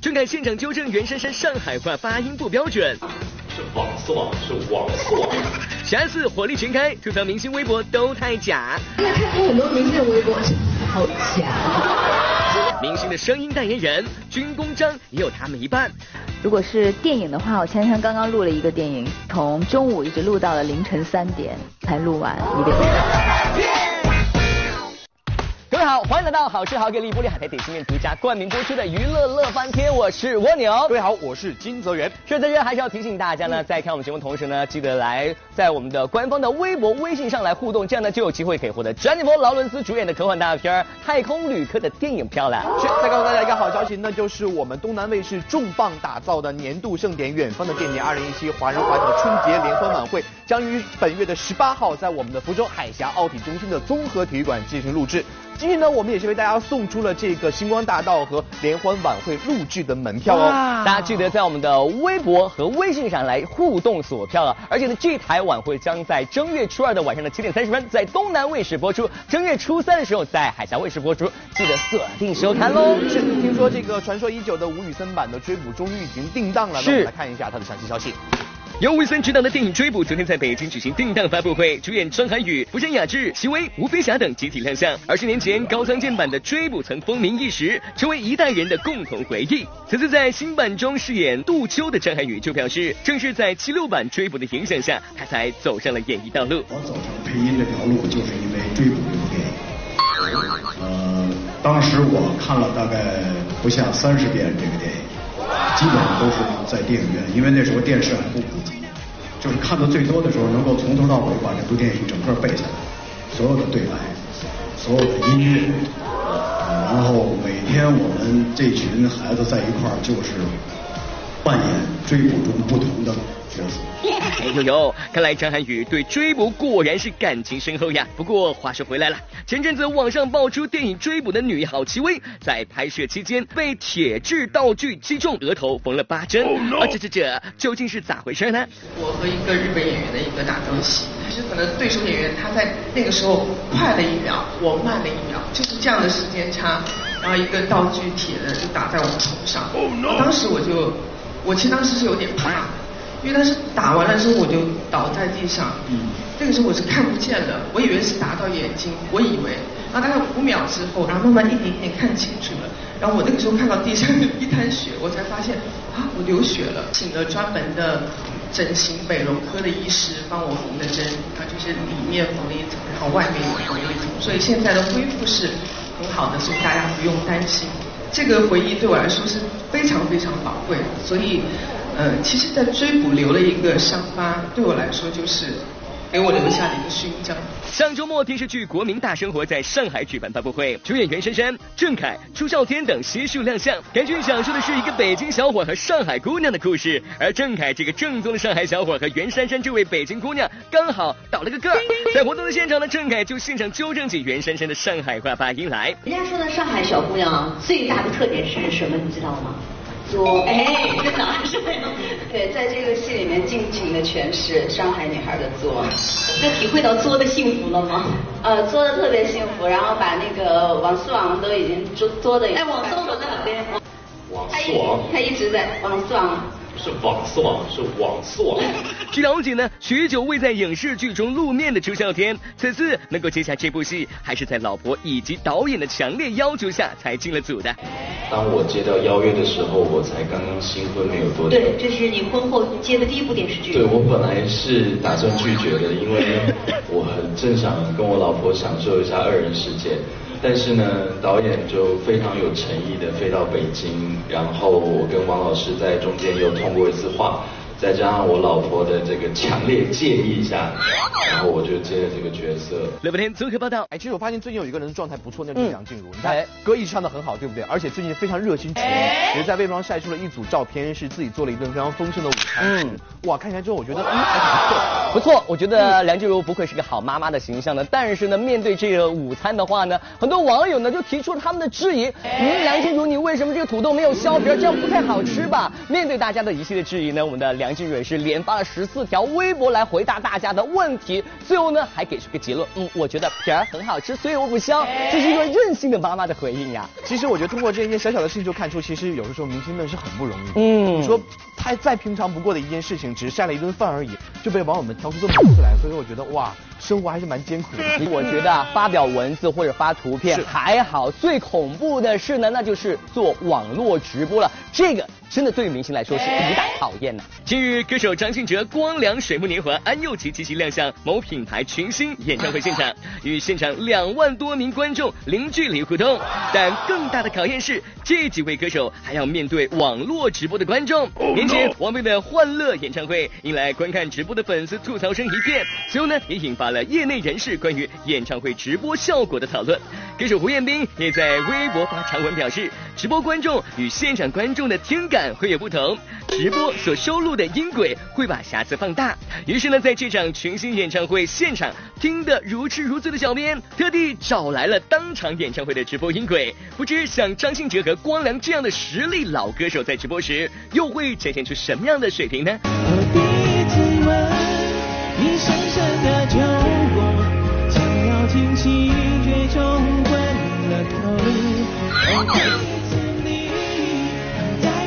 郑恺现场纠正袁姗姗上海话发音不标准。是网速网，是网速网。下次火力全开，吐槽明星微博都太假。现在看过很多明星的微博，好假。明星的声音代言人军功章也有他们一半。如果是电影的话，我前天刚刚录了一个电影，从中午一直录到了凌晨三点才录完一个电影。各位好，欢迎来到好吃好给力玻璃海苔点心面独家冠名播出的娱乐乐翻天，我是蜗牛。各位好，我是金泽源。是在这还是要提醒大家呢，在看我们节目同时呢，记得来在我们的官方的微博、微信上来互动，这样呢就有机会可以获得詹妮弗·劳伦斯主演的科幻大片《太空旅客》的电影票了。是，再告诉大家一个好消息，那就是我们东南卫视重磅打造的年度盛典《远方的电影二零一七华人华侨春节联欢晚会》，将于本月的十八号在我们的福州海峡奥体中心的综合体育馆进行录制。今天呢，我们也是为大家送出了这个星光大道和联欢晚会录制的门票哦。大家记得在我们的微博和微信上来互动锁票了。而且呢，这台晚会将在正月初二的晚上的七点三十分在东南卫视播出，正月初三的时候在海峡卫视播出，记得锁定收看喽。是，听说这个传说已久的吴宇森版的追捕终于已经定档了，那，我们来看一下它的详细消息。由吴森执导的电影《追捕》昨天在北京举行定档发布会，主演张涵予、福山雅治、齐薇、吴飞侠等集体亮相。二十年前高仓健版的《追捕》曾风靡一时，成为一代人的共同回忆。此次在新版中饰演杜秋的张涵予就表示，正是在七六版《追捕》的影响下，他才走上了演艺道路。我走上配音这条路，就是因为《追捕》这部电影。呃，当时我看了大概不下三十遍这个电影。基本上都是在电影院，因为那时候电视还不普及，就是看的最多的时候，能够从头到尾把这部电影整个背下来，所有的对白，所有的音乐，然后每天我们这群孩子在一块儿，就是扮演追捕中不同的。哎呦呦，看来张涵予对追捕果然是感情深厚呀。不过话说回来了，前阵子网上爆出电影《追捕》的女一号戚薇在拍摄期间被铁质道具击中额头，缝了八针。啊，这这这究竟是咋回事呢？我和一个日本演员的一个打斗戏，就可能对手演员他在那个时候快了一秒，我慢了一秒，就是这样的时间差，然后一个道具铁的就打在我头上。当时我就，我其实当时是有点怕。因为他是打完了之后我就倒在地上，嗯，那个时候我是看不见的，我以为是打到眼睛，我以为，然后大概五秒之后，然后慢慢一点一点看清楚了，然后我那个时候看到地上有一滩血，我才发现啊，我流血了，请了专门的整形美容科的医师帮我缝的针，啊，就是里面缝了一层，然后外面也缝了一层，所以现在的恢复是很好的，所以大家不用担心。这个回忆对我来说是非常非常宝贵，所以。呃，其实，在追捕留了一个伤疤，对我来说就是给我留下了一个勋章。上周末，电视剧《国民大生活》在上海举办发布会，主演袁姗姗、郑恺、朱孝天等悉数亮相。该剧讲述的是一个北京小伙和上海姑娘的故事，而郑恺这个正宗的上海小伙和袁姗姗这位北京姑娘刚好倒了个个儿。在活动的现场呢，郑恺就现场纠正起袁姗姗的上海话发音来。人家说的上海小姑娘最大的特点是什么？你知道吗？作，哎，这答案是对，在这个戏里面尽情的诠释上海女孩的作。那体会到作的幸福了吗？呃，作的特别幸福，然后把那个王思王都已经作作的。哎，王思王在哪边？王思王，他一直在王思王。是网丝网，是网丝网。据了解呢，许久未在影视剧中露面的朱孝天，此次能够接下这部戏，还是在老婆以及导演的强烈要求下才进了组的。当我接到邀约的时候，我才刚刚新婚没有多久。对，这是你婚后接的第一部电视剧。对，我本来是打算拒绝的，因为我很正想跟我老婆享受一下二人世界。但是呢，导演就非常有诚意的飞到北京，然后我跟王老师在中间又通过一次话。再加上我老婆的这个强烈建议下，然后我就接了这个角色。乐天综合报道。哎，其实我发现最近有一个人状态不错，那就是梁静茹。你看，歌一直唱的很好，对不对？而且最近非常热心厨艺，也在微博上晒出了一组照片，是自己做了一顿非常丰盛的午餐。嗯，哇，看起来之后我觉得，嗯，还挺不错。不错，我觉得梁静茹不愧是个好妈妈的形象的。但是呢，面对这个午餐的话呢，很多网友呢就提出了他们的质疑。嗯，梁静茹，你为什么这个土豆没有削皮？这样不太好吃吧？面对大家的一系列质疑呢，我们的梁。梁静蕊是连发了十四条微博来回答大家的问题，最后后呢还给出个结论，嗯，我觉得皮儿很好吃，所以我不香。这是一个任性的妈妈的回应呀。其实我觉得通过这一件小小的事情就看出，其实有的时候明星们是很不容易的。嗯你说他再平常不过的一件事情，只是晒了一顿饭而已，就被网友们挑出这么多次来，所以我觉得哇，生活还是蛮艰苦的。我觉得啊，发表文字或者发图片还好，最恐怖的是呢，那就是做网络直播了。这个真的对于明星来说是一大考验呐、近日，歌手张信哲、光良、水木年华、安又琪齐齐亮相某品牌群星演唱会现场，与现场两万多名观众零距离互动。但更大的考验是，这几位歌手还要面对网络直播的观众。年前，王菲的欢乐演唱会引来观看直播的粉丝吐槽声一片，随后呢，也引发了业内人士关于演唱会直播效果的讨论。歌手胡彦斌也在微博发长文表示，直播观众与现场观众的听感会有不同，直播所收录的音轨会把瑕疵放大。于是呢，在这场群星演唱会现场，听得如痴如醉的小编特地找来了当场演唱会的直播音轨，不知像张信哲和光良这样的实力老歌手在直播时，又会展现出什么样的水平呢？我第一次吻你深深的酒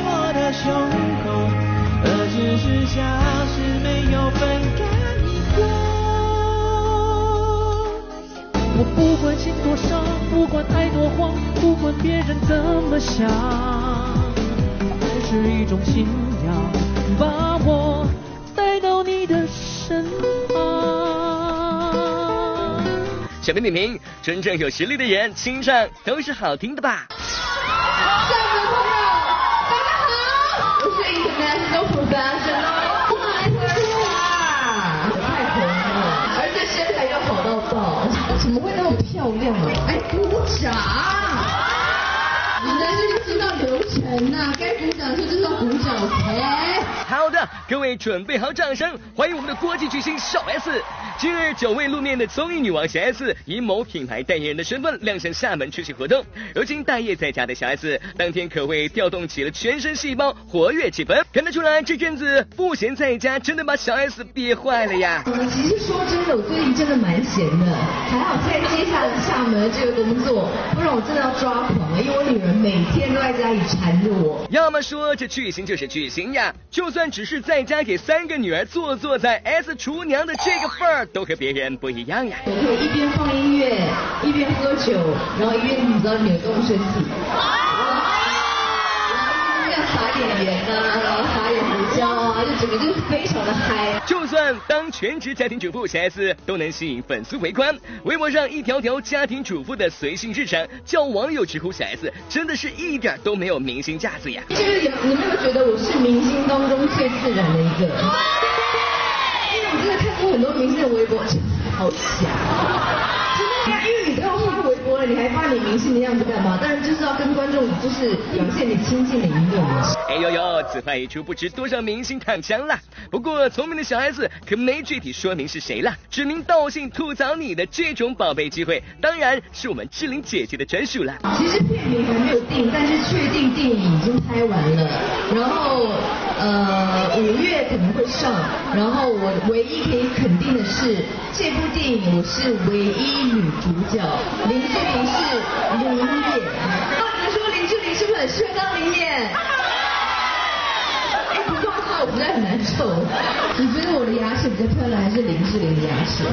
我的胸口，而只是像是没有分开过。我不管心多伤，不管爱多慌，不管别人怎么想。爱是一种信仰，把我带到你的身旁。小编点评：真正有实力的人，清唱都是好听的吧？漂亮啊？哎，鼓掌！你们是不知道流程呐、该鼓掌的时候就是要鼓掌哎好的，各位准备好掌声，欢迎我们的国际巨星小 S。近日，久未露面的综艺女王小 S 以某品牌代言人的身份亮相厦门出席活动。如今待业在家的小 S，当天可谓调动起了全身细胞，活跃气氛。看得出来，这阵子不闲在家，真的把小 S 憋坏了呀。嗯，其实说真的，我最近真的蛮闲的，还好在接下了厦门这个工作，不然我真的要抓狂了，因为我女儿每天都在家里缠着我。要么说这巨星就是巨星呀，就算只是在家给三个女儿做做在，S 厨娘的这个份儿都和别人不一样呀。我可以一边放音乐，一边喝酒，然后一边你知道扭动身体，然后要撒点盐啊，然后撒点胡椒啊，就整个就是非常的嗨。就算当全职家庭主妇，小 S 都能吸引粉丝围观。微博上一条条家庭主妇的随性日常，叫网友直呼小 S 真的是一点都没有明星架子呀。就是有你没有觉得我是明星当中最自然的一个？因为我真的看过很多明星的微博，好假。了，你还发你明星的样子干嘛？当然就是要跟观众就是表现你亲近的一面嘛。哎呦呦，此话一出，不知多少明星躺枪了。不过聪明的小孩子可没具体说明是谁了，指名道姓吐槽你的这种宝贝机会，当然是我们志玲姐姐的专属了。其实片名还没有定，但是确定电影已经拍完了，然后呃五月可能会上，然后我唯一可以肯定的是，这部电影我是唯一女主角，林志玲是林演。那你们说林志玲是不是很适合当林演？哎，不过话我实在很难受。你觉得我的牙齿比较漂亮，还是林志玲的牙齿？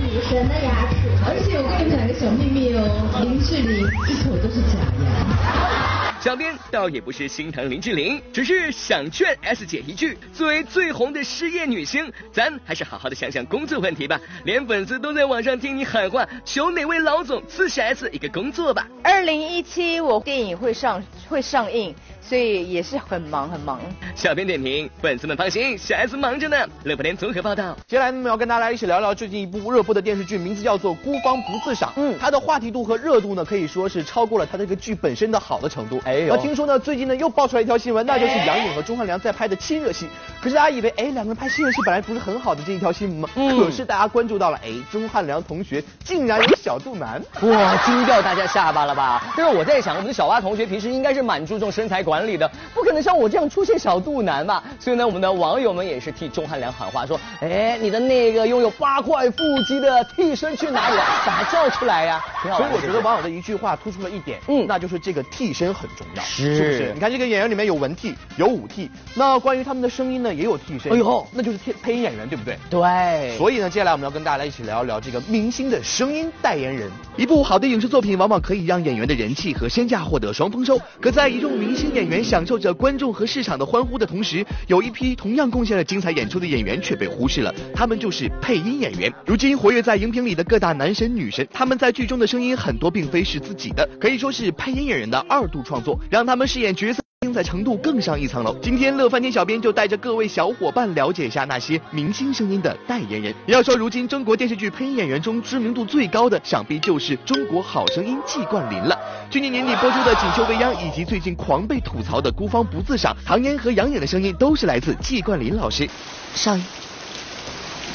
女神的牙齿。而且我跟你们讲一个小秘密哦，林志玲一口都是假牙。小编倒也不是心疼林志玲，只是想劝 S 姐一句：作为最红的失业女星，咱还是好好的想想工作问题吧。连粉丝都在网上听你喊话，求哪位老总赐 S 一个工作吧。二零一七我电影会上会上映，所以也是很忙很忙。小编点评：粉丝们放心，小 S 忙着呢。乐福联综合报道。接下来呢，我们要跟大家一起聊聊最近一部热播的电视剧，名字叫做《孤芳不自赏》。嗯，它的话题度和热度呢，可以说是超过了它这个剧本身的好的程度。哎呦那听说呢，最近呢又爆出来一条新闻，那就是杨颖和钟汉良在拍的亲热戏。可是大家以为，哎，两个人拍亲热戏本来不是很好的这一条新闻吗？嗯可是大家关注到了，哎，钟汉良同学竟然有小肚腩。哇，惊掉大家下巴了吧？但是我在想，我们的小蛙同学平时应该是蛮注重身材管管理的，不可能像我这样出现小肚腩吧？所以呢，我们的网友们也是替钟汉良喊话，说，哎，你的那个拥有八块腹肌的替身去哪里了？把他叫出来呀！所以我觉得网友的一句话突出了一点，嗯，那就是这个替身很重要，是是不是？你看这个演员里面有文替，有武替，那关于他们的声音呢，也有替身，哎呦，那就是配配音演员，对不对？对。所以呢，接下来我们要跟大家一起聊一聊这个明星的声音代言人。一部好的影视作品往往可以让演员的人气和身价获得双丰收，可在一众明星演员享受着观众和市场的欢呼的同时，有一批同样贡献了精彩演出的演员却被忽视了，他们就是配音演员。如今活跃在荧屏里的各大男神女神，他们在剧中的声音很多并非是自己的，可以说是配音演员的二度创作，让他们饰演角色。精彩程度更上一层楼。今天乐翻天小编就带着各位小伙伴了解一下那些明星声音的代言人。要说如今中国电视剧配音演员中知名度最高的，想必就是《中国好声音》季冠霖了。去年年底播出的《锦绣未央》，以及最近狂被吐槽的《孤芳不自赏》，唐嫣和杨颖的声音都是来自季冠霖老师。少爷，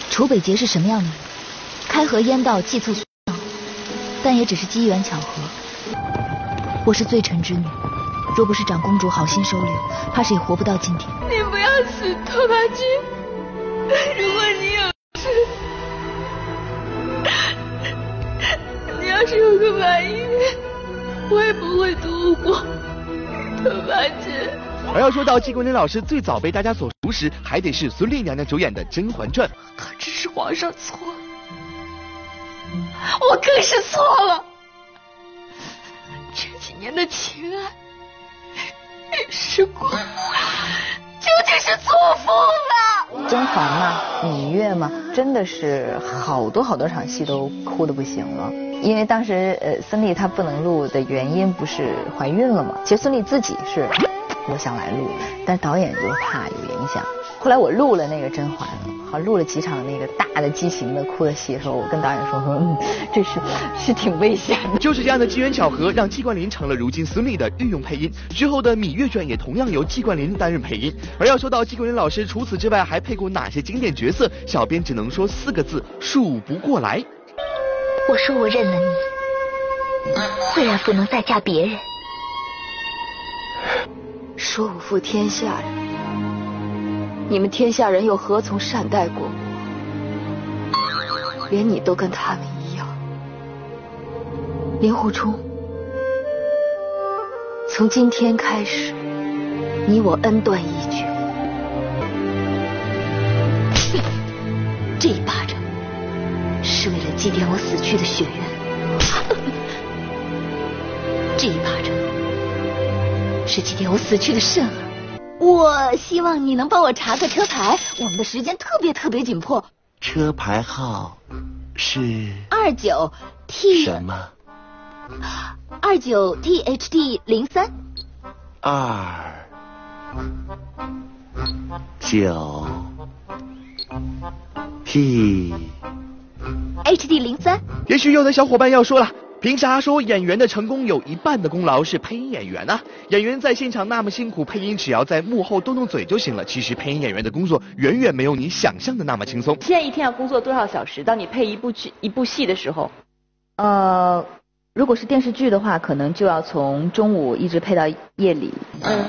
楚北捷是什么样的人？开河烟道，计策但也只是机缘巧合。我是罪臣之女。若不是长公主好心收留，怕是也活不到今天。你不要死，拓跋君。如果你有事，你要是有个满意，我也不会躲过。拓跋君。而要说到季冠霖老师最早被大家所熟识，还得是孙俪娘娘主演的《甄嬛传》。可只是皇上错了，我更是错了。这几年的情爱。时光究竟是错付了。甄嬛嘛，芈月嘛，真的是好多好多场戏都哭的不行了。因为当时呃孙俪她不能录的原因不是怀孕了嘛？其实孙俪自己是我想来录，但导演就怕有影响。后来我录了那个甄嬛，好录了几场那个大的激情的哭的戏的时候，我跟导演说说，嗯，这是是挺危险的。就是这样的机缘巧合，让季冠霖成了如今孙俪的御用配音。之后的《芈月传》也同样由季冠霖担任配音。而要说到季冠霖老师，除此之外还配过哪些经典角色？小编只能说四个字：数不过来。我说我认了你，自然不能再嫁别人。说我负天下人。你们天下人又何曾善待过我？连你都跟他们一样。令狐冲，从今天开始，你我恩断义绝。这一巴掌是为了祭奠我死去的血缘，这一巴掌是祭奠我死去的肾儿。我希望你能帮我查个车牌，我们的时间特别特别紧迫。车牌号是二九 T 什么？二九 T H D 零三。二九 T H D 零三。也许有的小伙伴要说了。凭啥说演员的成功有一半的功劳是配音演员呢？演员在现场那么辛苦，配音只要在幕后动动嘴就行了。其实配音演员的工作远远没有你想象的那么轻松。现在一天要工作多少小时？当你配一部剧一部戏的时候，呃，如果是电视剧的话，可能就要从中午一直配到夜里。嗯。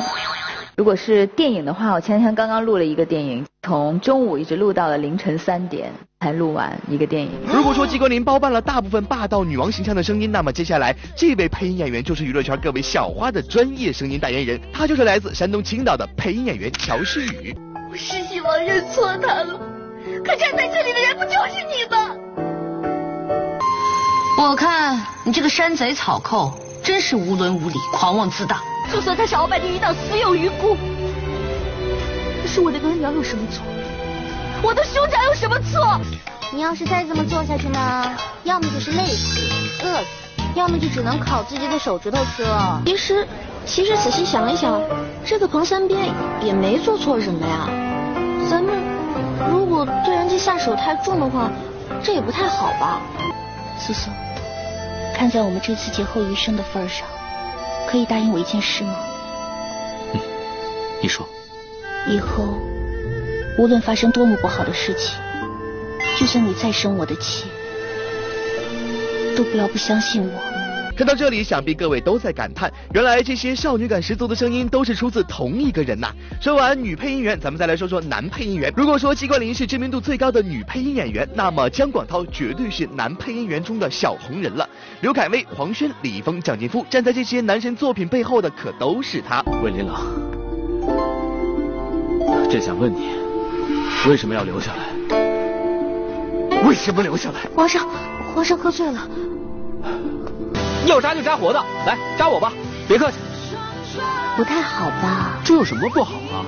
如果是电影的话，我前天刚刚录了一个电影，从中午一直录到了凌晨三点才录完一个电影。如果说季冠霖包办了大部分霸道女王形象的声音，那么接下来这位配音演员就是娱乐圈各位小花的专业声音代言人，他就是来自山东青岛的配音演员乔诗雨。我是希望认错他了，可站在这里的人不就是你吗？我看你这个山贼草寇真是无伦无理、狂妄自大。就算他是鳌拜第一道死有余辜，可是我的额娘有什么错？我的兄长有什么错？你要是再这么做下去呢，要么就是累死、饿死，要么就只能烤自己的手指头吃了。其实，其实仔细想一想，这个彭三鞭也没做错什么呀。咱们如果对人家下手太重的话，这也不太好吧？苏苏，看在我们这次劫后余生的份上。可以答应我一件事吗？嗯，你说。以后无论发生多么不好的事情，就算你再生我的气，都不要不相信我，看到这里，想必各位都在感叹，原来这些少女感十足的声音都是出自同一个人呐。说完女配音员，咱们再来说说男配音员。如果说季冠霖是知名度最高的女配音演员，那么姜广涛绝对是男配音员中的小红人了。刘恺威、黄轩、李易峰、蒋劲夫，站在这些男神作品背后的可都是他。魏琳琅，朕想问你，为什么要留下来？为什么留下来？皇上，皇上喝醉了。要扎就扎活的，来扎我吧，别客气。不太好吧？这有什么不好啊？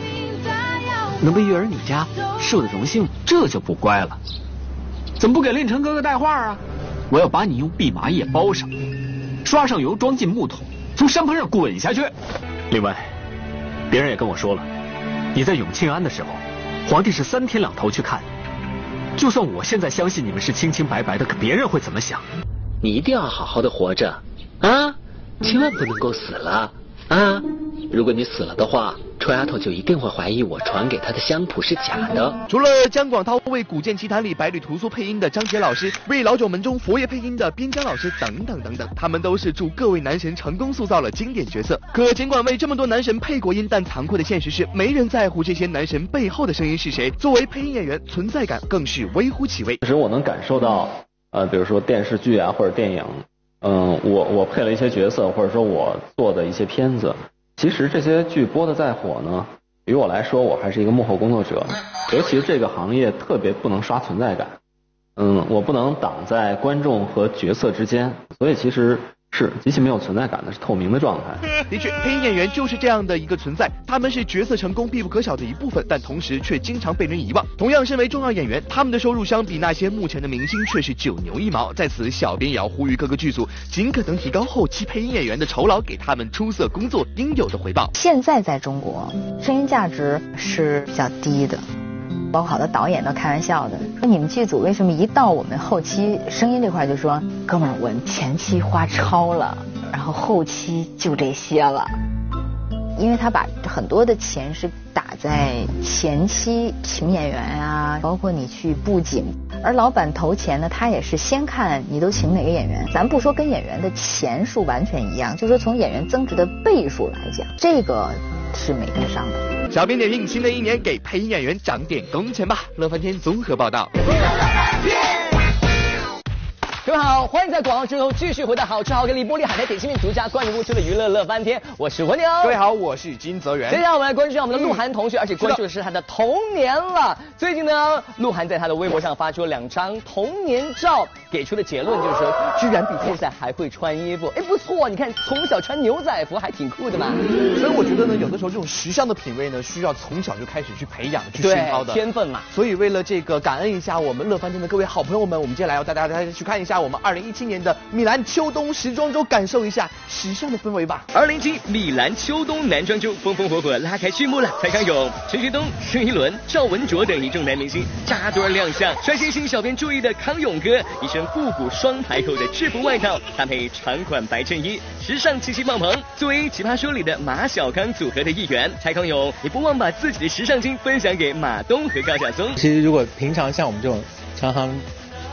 能被玉儿你扎，是我的荣幸，这就不乖了。怎么不给令臣哥哥带话啊？我要把你用蓖麻叶包上，刷上油，装进木桶，从山坡上滚下去。另外，别人也跟我说了，你在永庆安的时候，皇帝是三天两头去看。就算我现在相信你们是清清白白的，可别人会怎么想？你一定要好好的活着，啊，千万不能够死了啊！如果你死了的话，臭丫头就一定会怀疑我传给她的香谱是假的。除了姜广涛为《古剑奇谭》里百里屠苏配音的张杰老师，为《老九门》中佛爷配音的边疆老师等等等等，他们都是助各位男神成功塑造了经典角色。可尽管为这么多男神配过音，但残酷的现实是，没人在乎这些男神背后的声音是谁。作为配音演员，存在感更是微乎其微。其实我能感受到。呃，比如说电视剧啊，或者电影，嗯，我我配了一些角色，或者说我做的一些片子，其实这些剧播的再火呢，于我来说，我还是一个幕后工作者，尤其是这个行业特别不能刷存在感，嗯，我不能挡在观众和角色之间，所以其实。是极其没有存在感的，是透明的状态。的确，配音演员就是这样的一个存在，他们是角色成功必不可少的一部分，但同时却经常被人遗忘。同样身为重要演员，他们的收入相比那些目前的明星却是九牛一毛。在此，小编也要呼吁各个剧组尽可能提高后期配音演员的酬劳，给他们出色工作应有的回报。现在在中国，声音价值是比较低的。包括好多导演都开玩笑的说：“你们剧组为什么一到我们后期声音这块就说，哥们儿，我前期花超了，然后后期就这些了，因为他把很多的钱是打在前期请演员啊，包括你去布景，而老板投钱呢，他也是先看你都请哪个演员，咱不说跟演员的钱数完全一样，就说从演员增值的倍数来讲，这个。”是没跟上的。小编点评：新的一年给配音演员涨点工钱吧。乐翻天综合报道。各位好，欢迎在广告之后继续回到好吃好给力玻璃海苔点心面独家冠名播出的娱乐乐翻天，我是蜗牛。各位好，我是金泽源。接下来我们来关注一下我们的鹿晗同学，而且关注的是他的童年了。最近呢，鹿晗在他的微博上发出了两张童年照，给出的结论就是说，居然比现在还会穿衣服。哎，不错，你看从小穿牛仔服还挺酷的嘛。所以我觉得呢，有的时候这种时尚的品味呢，需要从小就开始去培养、去熏陶的天分嘛。所以为了这个感恩一下我们乐翻天的各位好朋友们，我们接下来要带大家去看一下。我们二零一七年的米兰秋冬时装周，感受一下时尚的氛围吧。二零七米兰秋冬男装周风风火火拉开序幕了。蔡康永、陈学冬、盛一伦、赵文卓等一众男明星扎堆亮相。率先吸引小编注意的康永哥，一身复古双排扣的制服外套，搭配长款白衬衣，时尚气息爆棚。作为奇葩说里的马小刚组合的一员，蔡康永也不忘把自己的时尚经分享给马东和高晓松。其实如果平常像我们这种常常。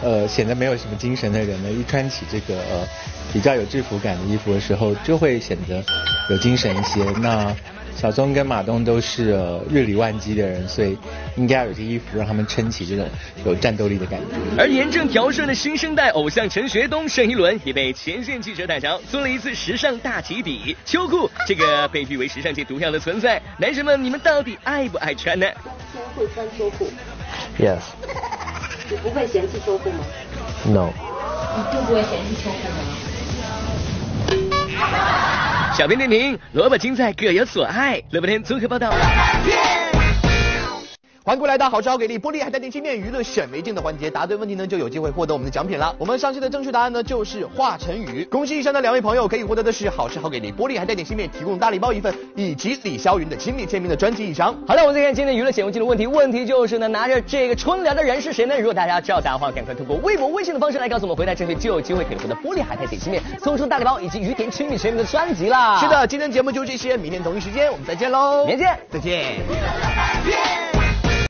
呃，显得没有什么精神的人呢，一穿起这个呃比较有制服感的衣服的时候，就会显得有精神一些。那小松跟马东都是日理万机的人，所以应该要有些衣服让他们撑起这种有战斗力的感觉。而严正调顺的新生代偶像陈学冬、盛一伦也被前线记者逮着，做了一次时尚大起底。秋裤这个被誉为时尚界毒药的存在，男神们你们到底爱不爱穿呢？会穿秋裤。Yes。你不会嫌弃秋裤吗？No。你就不会嫌弃秋裤吗？小编点评：萝卜青菜各有所爱。萝卜天综合报道。欢迎过来到好吃好给力玻璃海苔点心面娱乐显微镜的环节，答对问题呢就有机会获得我们的奖品了。我们上期的正确答案呢就是华晨宇，恭喜以上的两位朋友可以获得的是好吃好给力玻璃海苔点心面提供大礼包一份，以及李霄云的亲笔签名的专辑一张。好了，我们再看今天娱乐显微镜的问题，问题就是呢拿着这个春联的人是谁呢？如果大家知道答案的话，赶快通过微博、微信的方式来告诉我们，回答正确就有机会可以获得玻璃海带点心面送出大礼包以及于田亲笔签名的专辑啦。是的，今天节目就这些，明天同一时间我们再见喽，明天见，再见。